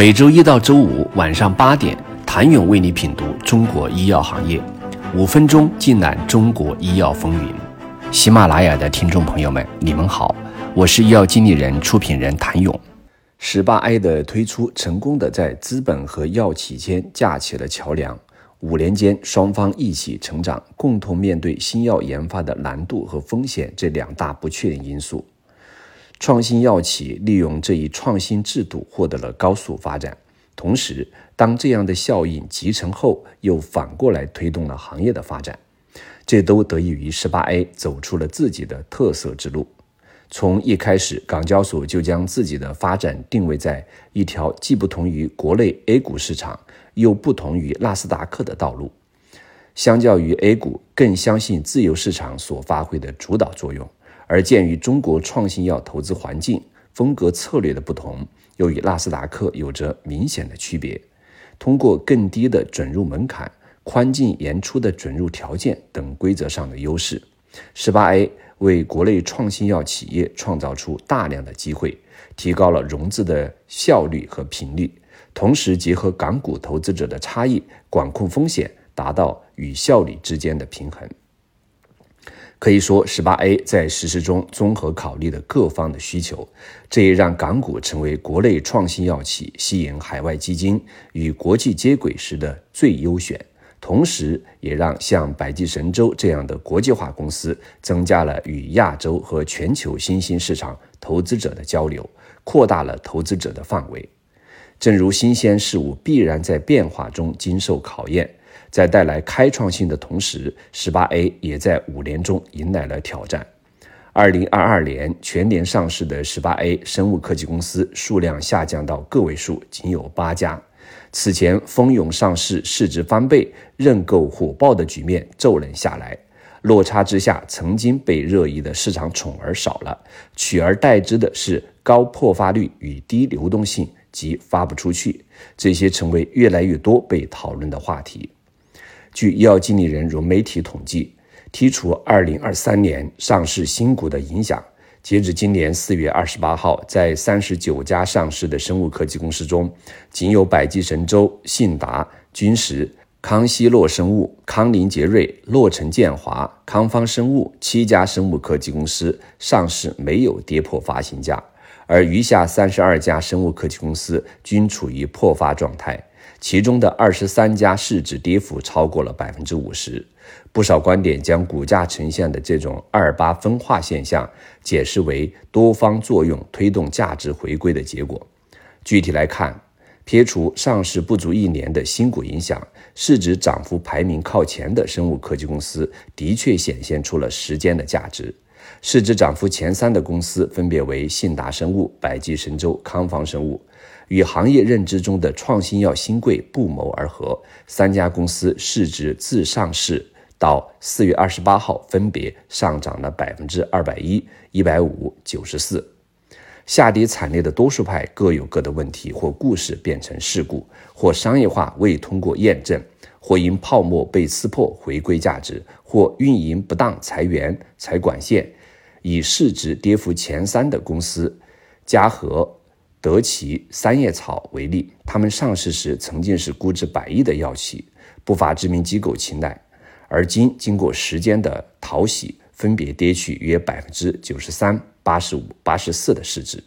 每周一到周五晚上八点，谭勇为你品读中国医药行业，五分钟尽览中国医药风云。喜马拉雅的听众朋友们，你们好，我是医药经理人、出品人谭勇。十八 A 的推出，成功的在资本和药企间架起了桥梁。五年间，双方一起成长，共同面对新药研发的难度和风险这两大不确定因素。创新药企利用这一创新制度获得了高速发展，同时，当这样的效应集成后，又反过来推动了行业的发展，这都得益于十八 A 走出了自己的特色之路。从一开始，港交所就将自己的发展定位在一条既不同于国内 A 股市场，又不同于纳斯达克的道路。相较于 A 股，更相信自由市场所发挥的主导作用。而鉴于中国创新药投资环境、风格策略的不同，又与纳斯达克有着明显的区别，通过更低的准入门槛、宽进严出的准入条件等规则上的优势，十八 A 为国内创新药企业创造出大量的机会，提高了融资的效率和频率，同时结合港股投资者的差异，管控风险，达到与效率之间的平衡。可以说，十八 A 在实施中综合考虑了各方的需求，这也让港股成为国内创新药企吸引海外基金与国际接轨时的最优选，同时也让像百济神州这样的国际化公司增加了与亚洲和全球新兴市场投资者的交流，扩大了投资者的范围。正如新鲜事物必然在变化中经受考验。在带来开创性的同时，十八 A 也在五年中迎来了挑战。二零二二年全年上市的十八 A 生物科技公司数量下降到个位数，仅有八家。此前蜂拥上市、市值翻倍、认购火爆的局面骤冷下来，落差之下，曾经被热议的市场宠儿少了，取而代之的是高破发率与低流动性及发不出去，这些成为越来越多被讨论的话题。据医药经理人融媒体统计，剔除2023年上市新股的影响，截止今年4月28号，在39家上市的生物科技公司中，仅有百济神州、信达、君实、康希诺生物、康宁杰瑞、洛城建华、康方生物七家生物科技公司上市没有跌破发行价，而余下32家生物科技公司均处于破发状态。其中的二十三家市值跌幅超过了百分之五十，不少观点将股价呈现的这种二八分化现象解释为多方作用推动价值回归的结果。具体来看，撇除上市不足一年的新股影响，市值涨幅排名靠前的生物科技公司的确显现出了时间的价值。市值涨幅前三的公司分别为信达生物、百济神州、康方生物。与行业认知中的创新药新贵不谋而合，三家公司市值自上市到四月二十八号分别上涨了百分之二百一、一百五、九十四。下跌惨烈的多数派各有各的问题，或故事变成事故，或商业化未通过验证，或因泡沫被刺破回归价值，或运营不当裁员裁管线。以市值跌幅前三的公司，嘉禾。德奇、三叶草为例，他们上市时曾经是估值百亿的药企，不乏知名机构青睐，而今经过时间的淘洗，分别跌去约百分之九十三、八十五、八十四的市值。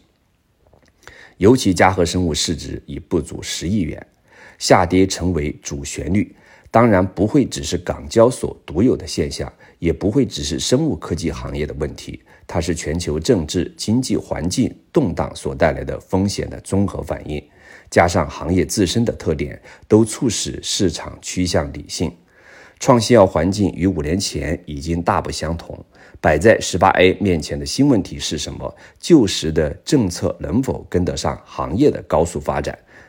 尤其嘉禾生物市值已不足十亿元，下跌成为主旋律。当然不会只是港交所独有的现象，也不会只是生物科技行业的问题。它是全球政治经济环境动荡所带来的风险的综合反应，加上行业自身的特点，都促使市场趋向理性。创新药环境与五年前已经大不相同，摆在十八 A 面前的新问题是什么？旧时的政策能否跟得上行业的高速发展？